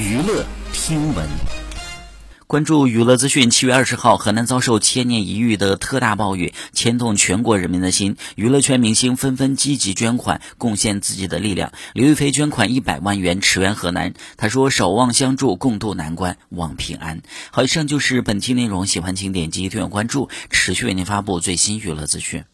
娱乐听闻关注娱乐资讯，七月二十号，河南遭受千年一遇的特大暴雨，牵动全国人民的心。娱乐圈明星纷纷积极捐款，贡献自己的力量。刘亦菲捐款一百万元驰援河南，她说守望相助，共度难关，望平安。好，以上就是本期内容，喜欢请点击订阅关注，持续为您发布最新娱乐资讯。